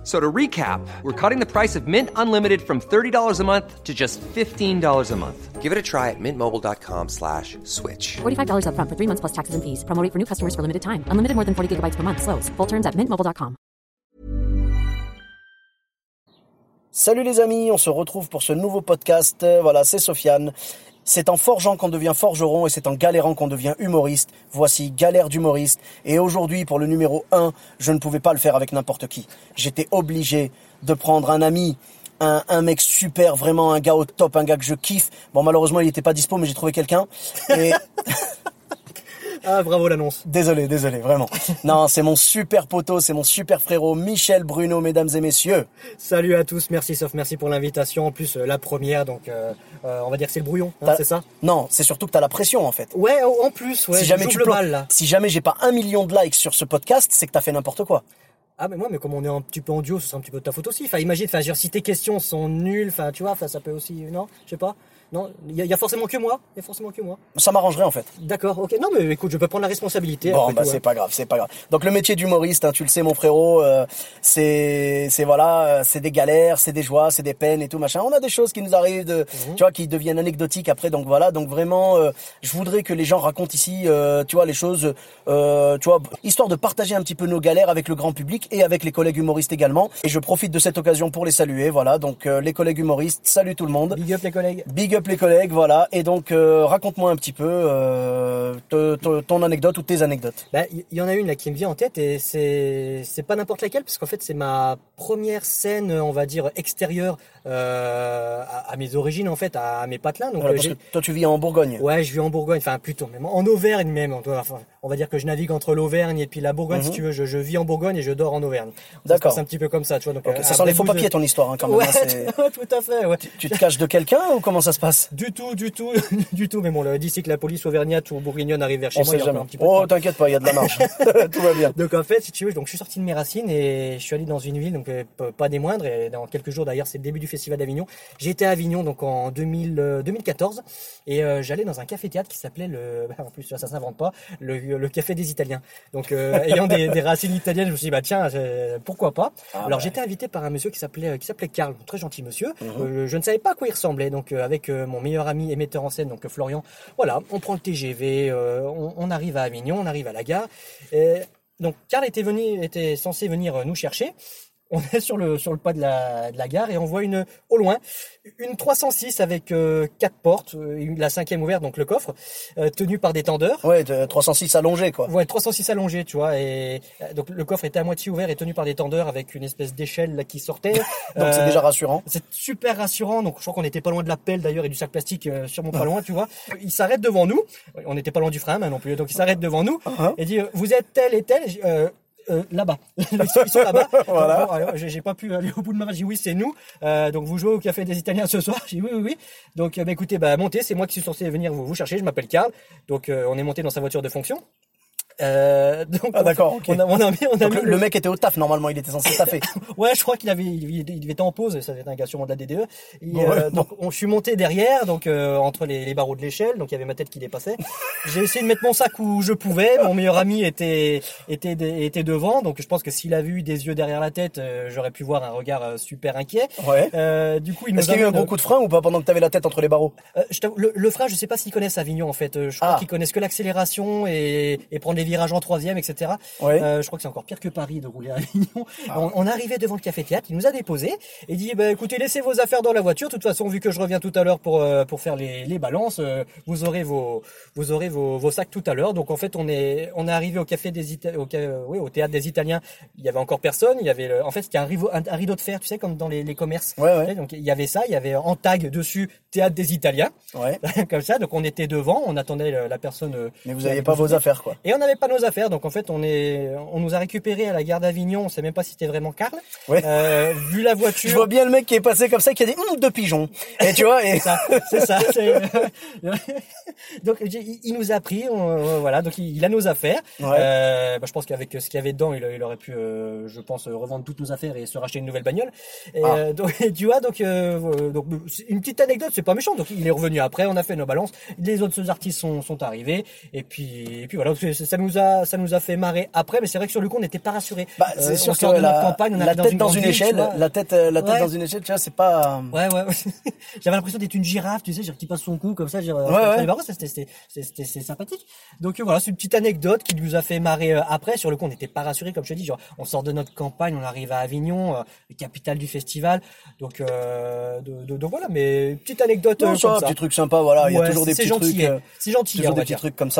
F- So to recap, we're cutting the price of Mint Unlimited from $30 a month to just $15 a month. Give it a try at mintmobile.com slash switch. $45 upfront for three months plus taxes and fees. Promo rate for new customers for limited time. Unlimited more than 40 gigabytes per month. Slows. Full terms at mintmobile.com. Salut les amis, on se retrouve pour ce nouveau podcast. Euh, Voilà, c'est Sofiane. C'est en forgeant qu'on devient forgeron et c'est en galérant qu'on devient humoriste. Voici Galère d'humoriste. Et aujourd'hui, pour le numéro 1, je ne pouvais pas le faire avec n'importe qui. J'étais obligé de prendre un ami, un, un mec super, vraiment un gars au top, un gars que je kiffe. Bon, malheureusement, il n'était pas dispo, mais j'ai trouvé quelqu'un. Ah, bravo l'annonce. désolé, désolé, vraiment. Non, c'est mon super poteau, c'est mon super frérot, Michel Bruno, mesdames et messieurs. Salut à tous, merci Sof, merci pour l'invitation. En plus, euh, la première, donc euh, euh, on va dire que c'est le brouillon, hein, c'est ça Non, c'est surtout que t'as la pression, en fait. Ouais, en en plus, ouais. si jamais tu le plan- mal là. si jamais j'ai pas un million de likes sur ce podcast, c'est que t'as fait n'importe quoi. Ah, mais moi, mais comme on est un petit peu en duo, c'est un petit peu de ta faute aussi. Enfin, imagine, enfin, dire, si tes questions sont nulles, enfin, tu vois, ça peut aussi, non, je sais pas. Non, il y, y a forcément que moi. Il y a forcément que moi. Ça m'arrangerait en fait. D'accord, ok. Non, mais écoute, je peux prendre la responsabilité. Bon, bah c'est hein. pas grave, c'est pas grave. Donc le métier d'humoriste, hein, tu le sais mon frérot, euh, c'est c'est voilà, euh, c'est des galères, c'est des joies, c'est des peines et tout machin. On a des choses qui nous arrivent, de, Mhm. tu vois, qui deviennent anecdotiques après. Donc voilà, donc vraiment, euh, je voudrais que les gens racontent ici, euh, tu vois, les choses, euh, tu vois, histoire de partager un petit peu nos galères avec le grand public et avec les collègues humoristes également. Et je profite de cette occasion pour les saluer. Voilà, donc euh, les collègues humoristes, salut tout le monde. Big up les collègues. Big up les collègues, voilà. Et donc, euh, raconte-moi un petit peu euh, te- te- ton anecdote ou tes anecdotes. Bah, il y, y en a une là qui me vient en tête et c'est c'est pas n'importe laquelle parce qu'en fait c'est ma première scène, on va dire extérieure euh, à, à mes origines en fait, à, mes. Donc Voilà, parce j'ai- que toi, tu vis en Bourgogne. Ouais, je vis en Bourgogne, enfin plutôt même en Auvergne même. Doit- enfin, on va dire que je navigue entre l'Auvergne et puis la Bourgogne si tu veux. Je, je vis en Bourgogne et je dors en Auvergne. Mhm. D'accord. passe un petit peu comme ça, tu vois. Donc, euh, ça un sent les faux de- papiers ton histoire hein, quand même. Ouais, hein, c'est- tout à fait. Ouais. tu te caches de quelqu'un ou comment ça se passe? Du tout, du tout, du tout. Mais bon, d'ici que la police auvergnate ou bourguignonne arrive vers chez On moi, sait il y a un petit peu Oh, t'inquiète pas, il y a de la marge. Tout va bien. Donc en fait, si tu veux, donc je suis sorti de mes racines et je suis allé dans une ville, donc euh, pas des moindres. Et dans quelques jours d'ailleurs, c'est le début du festival d'Avignon. J'étais à Avignon donc en 2000, euh, 2014 et euh, j'allais dans un café théâtre qui s'appelait le, en plus ça s'invente pas, le, le café des Italiens. Donc euh, ayant des, des racines italiennes, je me suis dit bah tiens, euh, pourquoi pas? Ah Alors ouais. j'étais invité par un monsieur qui s'appelait qui s'appelait Karl, très gentil monsieur. Mhm. Euh, je ne savais pas à quoi il ressemblait. Donc euh, avec euh, mon meilleur ami et metteur en scène donc euh, Florian, voilà, on prend le TGV, euh, on, on arrive à Avignon, on arrive à la gare. Et donc Karl était venu, était censé venir euh, nous chercher. On est sur le sur le pas de la, de la gare et on voit une au loin une 306 avec euh, quatre portes, euh, une- la cinquième ouverte donc le coffre, euh, tenue par des tendeurs. Ouais, de- 306 allongé quoi. Ouais, 306 allongé, tu vois, et euh, donc le coffre était à moitié ouvert et tenu par des tendeurs avec une espèce d'échelle qui sortait. Donc c'est Euh, déjà rassurant. c'est super rassurant. Donc, je crois qu'on n'était pas loin de la pelle d'ailleurs et du sac plastique euh, sûrement pas loin, tu vois. Il s'arrête devant nous. On n'était pas loin du frein hein, non plus. Donc, il s'arrête devant nous Uh-huh. et dit Vous êtes tel et tel? Euh, euh, là-bas. ils sont, là-bas. Voilà. Bon, alors, j'ai pas pu aller au bout de ma marche. J'ai dit oui, c'est nous. Euh, donc vous jouez au café des Italiens ce soir. J'ai dit oui, oui, oui. Donc euh, bah, écoutez, bah montez. C'est moi qui suis censé venir vous, vous chercher. Je m'appelle Karl. Donc euh, on est monté dans sa voiture de fonction. Euh, donc Ah, d'accord, on a, on a mis, on a mis le, le mec était au taf normalement, il était censé taffer. Ouais, je crois qu'il avait, il, il- était en pause. Ça devait être un gars sûrement de la DDE. Et, euh, bon. donc, on, je suis monté derrière, donc euh, entre les, les barreaux de l'échelle. Donc, il y avait ma tête qui dépassait. J'ai essayé de mettre mon sac où je pouvais. Mon meilleur ami était était était devant. Donc, je pense que s'il avait eu des yeux derrière la tête, euh, j'aurais pu voir un regard euh, super inquiet. Ouais. Euh, du coup, il Est-ce qu'il y a eu un gros coup de frein ou pas pendant que t'avais la tête entre les barreaux? Euh, je le, le frein, je sais pas s'ils connaissent Avignon en fait. Je crois Ah. qu'ils connaissent que l'accélération et, et prendre les virages en troisième, etc. Ouais. Euh, je crois que c'est encore pire que Paris de rouler à Avignon. On, on arrivait devant le café théâtre, il nous a déposé et dit bah, écoutez laissez vos affaires dans la voiture. De toute façon, vu que je reviens tout à l'heure pour euh, pour faire les, les balances, euh, vous aurez vos vous aurez vos, vos sacs tout à l'heure. Donc en fait, on est on est arrivé au café des Ita- au, oui, au théâtre des Italiens. Il y avait encore personne. Il y avait le- en fait c'était un, un, un rideau de fer, tu sais comme dans les, les commerces. Ouais, ouais. Donc il y avait ça, il y avait en tag dessus théâtre des Italiens comme ça. Donc on était devant, on attendait la personne. Mais vous qui aviez allait pas vos affaires quoi. Et on n'avait pas nos affaires. Donc en fait, on est, on nous a récupéré à la gare d'Avignon. On sait même pas si c'était vraiment Karl. Ouais. Euh, vu la voiture. Je vois bien le mec qui est passé comme ça, qui a dit hum, deux pigeons. Et tu vois, et C'est ça, donc il nous a pris, on- euh, voilà. Donc il, il a nos affaires. Ouais. Euh, bah, je pense qu'avec ce qu'il y avait dedans, il, il aurait pu, euh, je pense, revendre toutes nos affaires et se racheter une nouvelle bagnole. Et, Ah. donc tu vois, donc, donc une petite anecdote, c'est pas méchant. Donc il est revenu après, on a fait nos balances. Les autres artistes sont, sont arrivés et puis, et puis voilà. ça nous a, ça nous a fait marrer après. Mais c'est vrai que sur le coup, on n'était pas rassurés. bah, Euh, sûr que de notre la, campagne, on la arrive dans tête une dans une ville, échelle, la tête, euh, la tête Ouais. dans une échelle, tu vois, c'est pas. Ouais, ouais. ouais. J'avais l'impression d'être une girafe, tu sais, genre qui passe son cou comme ça. Genre, Ouais, c'était, sympathique. Donc euh, voilà, c'est une petite anecdote qui nous a fait marrer euh, après. Sur le coup, on n'était pas rassurés, comme je te dis. Genre, on sort de notre campagne, on arrive à Avignon, euh, capitale du festival. Donc, euh, de- de- donc voilà, mais petite anecdote Non, euh, ça, comme un petit truc sympa, voilà. Il y a toujours des petits trucs, euh, c'est gentil, toujours des petits trucs comme ça.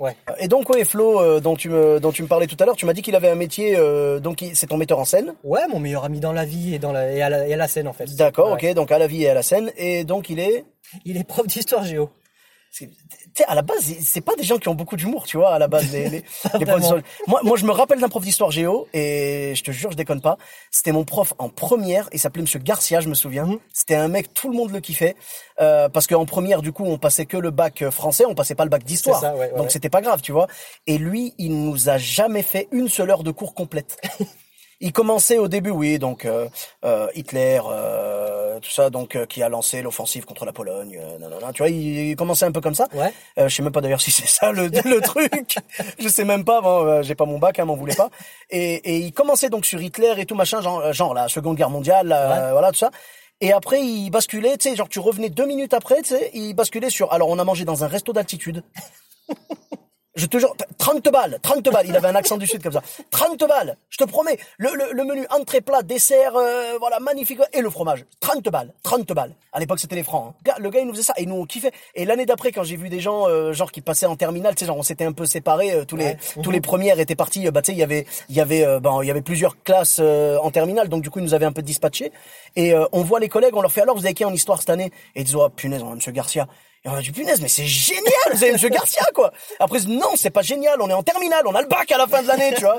Ouais. Et donc, ouais, Flo, euh, dont tu me, dont tu me parlais tout à l'heure, tu m'as dit qu'il avait un métier, euh, donc c'est ton metteur en scène. Ouais, mon meilleur ami dans la vie et dans la, et à la, et à la scène, en fait. D'accord, Ouais. ok, donc à la vie et à la scène. Et donc il est. Il est prof d'histoire géo. À la base, c'est pas des gens qui ont beaucoup d'humour, tu vois, à la base, les, les, les. Moi, moi, je me rappelle d'un prof d'histoire géo, et je te jure, je déconne pas. C'était mon prof en première, il s'appelait Monsieur Garcia, je me souviens. Mhm. C'était un mec, tout le monde le kiffait, euh, parce qu'en première, du coup, on passait que le bac euh, français, on passait pas le bac d'histoire. Ouais, ouais, donc ouais. c'était pas grave, tu vois. Et lui, il nous a jamais fait une seule heure de cours complète. Il commençait au début, oui, donc euh, euh, Hitler, tout ça, donc euh, qui a lancé l'offensive contre la Pologne, euh, nanana, tu vois, il, il commençait un peu comme ça. Ouais. Euh, je sais même pas d'ailleurs si c'est ça le, le truc. Je sais même pas. Bon, euh, j'ai pas mon bac, hein, m'en voulez pas. Et, et il commençait donc sur Hitler et tout machin, genre, euh, genre la Seconde Guerre mondiale, euh, voilà tout ça. Et après, il basculait, tu sais, genre tu revenais deux minutes après, tu sais, il basculait sur. Alors, on a mangé dans un resto d'altitude. Je te jure, 30 balles, 30 balles. Il avait un accent du sud comme ça. 30 balles, je te promets. Le, le, le menu entrée plat, dessert, euh, voilà, magnifique. Et le fromage. 30 balles, 30 balles. À l'époque, c'était les francs. hein. Gars, Le gars, il nous faisait ça et nous, on kiffait. Et l'année d'après, quand j'ai vu des gens, euh, genre, qui passaient en terminale, tu sais, genre, on s'était un peu séparés. euh, tous les, Ouais. tous les premières étaient partis. bah, tu sais, il y avait, il y avait, euh, ben, il y avait plusieurs classes euh, en terminale. Donc, du coup, ils nous avaient un peu dispatchés. Et euh, on voit les collègues, on leur fait alors, vous avez qui en histoire cette année? Et ils disent, oh, punaise, on a Monsieur Garcia. Et on a dit, punaise, mais c'est génial, vous avez Monsieur Garcia, quoi. Après, non, c'est pas génial, on est en terminale, on a le bac à la fin de l'année, tu vois.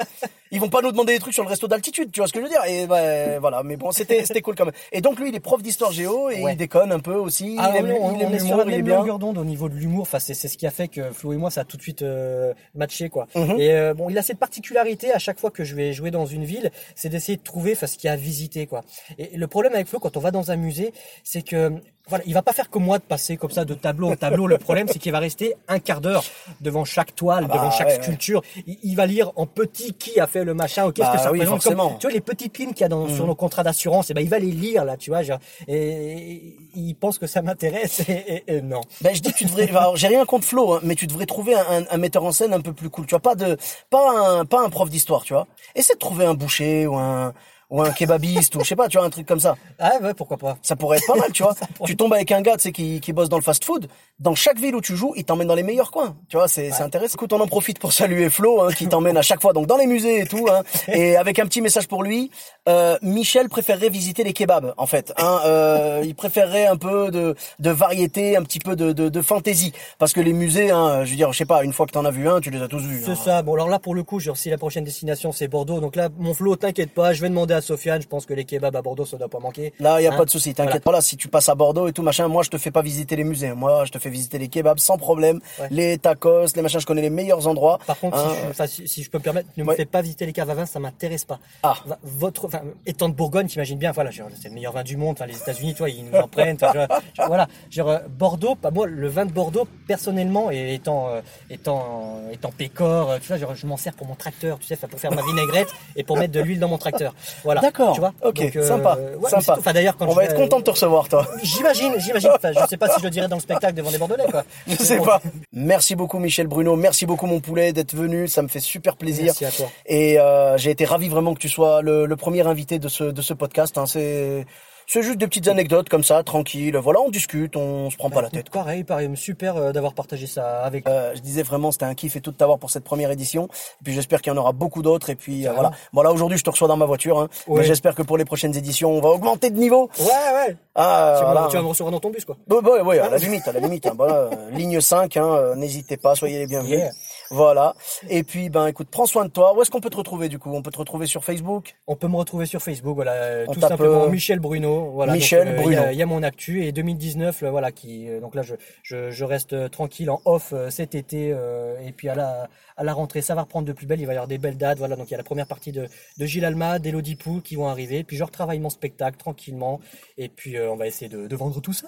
Ils vont pas nous demander des trucs sur le resto d'altitude, tu vois ce que je veux dire. Et ben, voilà, mais bon, c'était, c'était cool quand même. Et donc, lui, il est prof d'histoire géo et Ouais. il déconne un peu aussi. Ah, il aime, on, il aime on l'humour, la il est bien. longueur d'onde au niveau de l'humour. Enfin, c'est c'est ce qui a fait que Flo et moi, ça a tout de suite euh, matché, quoi. Mhm. Et euh, bon, il a cette particularité à chaque fois que je vais jouer dans une ville, c'est d'essayer de trouver, enfin, ce qu'il y a à visiter, quoi. Et le problème avec Flo, quand on va dans un musée, c'est que voilà, il va pas faire comme moi de passer comme ça de tableau en tableau. Le problème, c'est qu'il va rester un quart d'heure devant chaque toile, bah, devant chaque ouais, ouais. sculpture. Il, il va lire en petit qui a fait le machin, ou qu'est-ce Bah que ça oui, représente. Comme, tu vois les petites lignes qu'il y a dans, sur nos contrats d'assurance, et ben il va les lire là, tu vois. genre, et il pense que ça m'intéresse et, et- et non. Ben je dis tu devrais. Alors j'ai rien contre Flo, hein, mais tu devrais trouver un, un- un metteur en scène un peu plus cool. Tu vois pas de, pas un, pas un prof d'histoire, tu vois. Essaie de trouver un boucher ou un, ou un kebabiste ou je sais pas, tu vois un truc comme ça. Ah ouais, pourquoi pas. Ça pourrait être pas mal, tu vois. Pourrait tu tombes avec un gars, tu sais, qui, qui bosse dans le fast-food. Dans chaque ville où tu joues, il t'emmène dans les meilleurs coins. Tu vois, c'est c'est intéressant. Écoute, on en profite pour saluer Flo, hein, qui t'emmène à chaque fois donc dans les musées et tout. Hein, et avec un petit message pour lui, euh, Michel préférerait visiter les kebabs, en fait. Hein, euh, il préférerait un peu de, de variété, un petit peu de, de, de fantaisie. Parce que les musées, hein, je veux dire, je sais pas, une fois que t'en as vu un, tu les as tous vus. C'est hein. ça. Bon, alors là, pour le coup, genre, si la prochaine destination c'est Bordeaux, donc là, mon Flo, t'inquiète pas, je vais demander à Sofiane. Je pense que les kebabs à Bordeaux, ça doit pas manquer. Là, il y a Hein pas de souci, t'inquiète pas. Là, si tu passes à Bordeaux et tout machin, moi, je te fais pas visiter les musées. Moi, je te fais visiter les kebabs sans problème, Ouais. les tacos, les machins. Je connais les meilleurs endroits. Par contre, Hein, si, je, enfin, si, si je peux me permettre, ne me Ouais. faites pas visiter les caves à vin, ça m'intéresse pas. Ah. Votre, enfin, étant de Bourgogne, t'imagines bien, voilà, c'est le meilleur vin du monde, enfin, les États-Unis, tu vois, ils nous en prennent, enfin, genre, genre, voilà. Genre, euh, Bordeaux, pas moi, le vin de Bordeaux, personnellement, et étant, euh, étant, étant pécor, euh, tu vois, genre, je m'en sers pour mon tracteur, tu sais, pour faire ma vinaigrette et pour mettre de l'huile dans mon tracteur. Voilà. Voilà. D'accord. Tu vois. Ok, Donc, euh, sympa, ouais, sympa. Enfin d'ailleurs quand On je va vais- être content de te recevoir, toi. J'imagine, j'imagine. Enfin, je sais pas si je le dirais dans le spectacle devant des Bordelais quoi. Je sais pas. Merci beaucoup Michel Bruno, merci beaucoup mon poulet d'être venu, ça me fait super plaisir. Merci à toi. Et euh, j'ai été ravi vraiment que tu sois le, le premier invité de ce de ce podcast. hein. C'est c'est juste des petites anecdotes comme ça, tranquille. Voilà, on discute, on se prend pas la tête. Pareil, pareil, super euh, d'avoir partagé ça avec. Euh, je disais vraiment, c'était un kiff et tout de t'avoir pour cette première édition. Et puis j'espère qu'il y en aura beaucoup d'autres. Et puis euh, voilà. Voilà, aujourd'hui je te reçois dans ma voiture. Hein. Ouais. Mais j'espère que pour les prochaines éditions, on va augmenter de niveau. Ouais, ouais. Ah, tu, voilà. tu vas me recevoir dans ton bus quoi. Ouais, ouais, ouais, à la limite, à la limite. hein. Voilà, euh, ligne 5, hein, n'hésitez pas, soyez les bienvenus. Yeah. Voilà. Et puis, ben, écoute, prends soin de toi. Où est-ce qu'on peut te retrouver, du coup? On peut te retrouver sur Facebook? On peut me retrouver sur Facebook, voilà, euh, On tout simplement euh, Michel Bruno. Voilà, Michel donc, euh, Bruno. Il y, a- il y a mon actu et 2019, là, voilà, qui, euh, donc là, je, je, je reste euh, tranquille en off euh, cet été euh, et puis à la, à la rentrée, ça va reprendre de plus belle. Il va y avoir des belles dates, voilà. Donc il y a la première partie de, de Gilles Alma, d'Elodie Pou qui vont arriver. Puis je retravaille mon spectacle tranquillement et puis euh, on va essayer de, de vendre tout ça.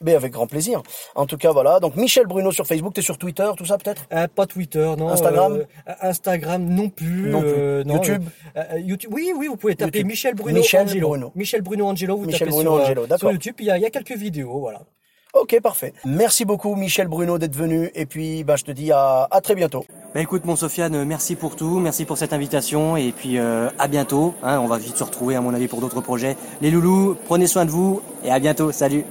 Mais avec grand plaisir. En tout cas, voilà. Donc, Michel Bruno sur Facebook, t'es sur Twitter, tout ça, peut-être? Euh, pas Twitter, non. Instagram euh, Instagram non plus. Non plus. euh, non, YouTube euh, YouTube. Oui, oui, vous pouvez taper YouTube. Michel Bruno Michel Angelo. Bruno. Michel Bruno Angelo, vous Michel tapez Bruno sur, Angelo, sur. YouTube. Il y, a, il y a quelques vidéos, voilà. Ok, parfait. Merci beaucoup, Michel Bruno, d'être venu. Et puis, ben, je te dis à, à très bientôt. Bah écoute mon Sofiane, merci pour tout, merci pour cette invitation et puis euh, à bientôt. hein, on va vite se retrouver à mon avis pour d'autres projets. Les loulous, prenez soin de vous et à bientôt. Salut.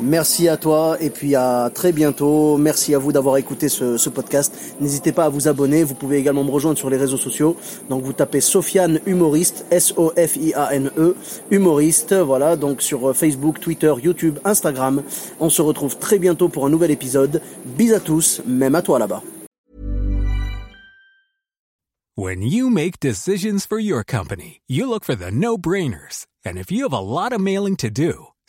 Merci à toi et puis à très bientôt. Merci à vous d'avoir écouté ce, podcast. N'hésitez pas à vous abonner. Vous pouvez également me rejoindre sur les réseaux sociaux. Donc vous tapez Sofiane Humoriste, S-O-F-I-A-N-E, Humoriste. Voilà, donc sur euh, Facebook, Twitter, YouTube, Instagram. On se retrouve très bientôt pour un nouvel épisode. Bis à tous, même à toi là-bas. When you make decisions for your company, you look for the no brainers. And if you have a lot of mailing to do,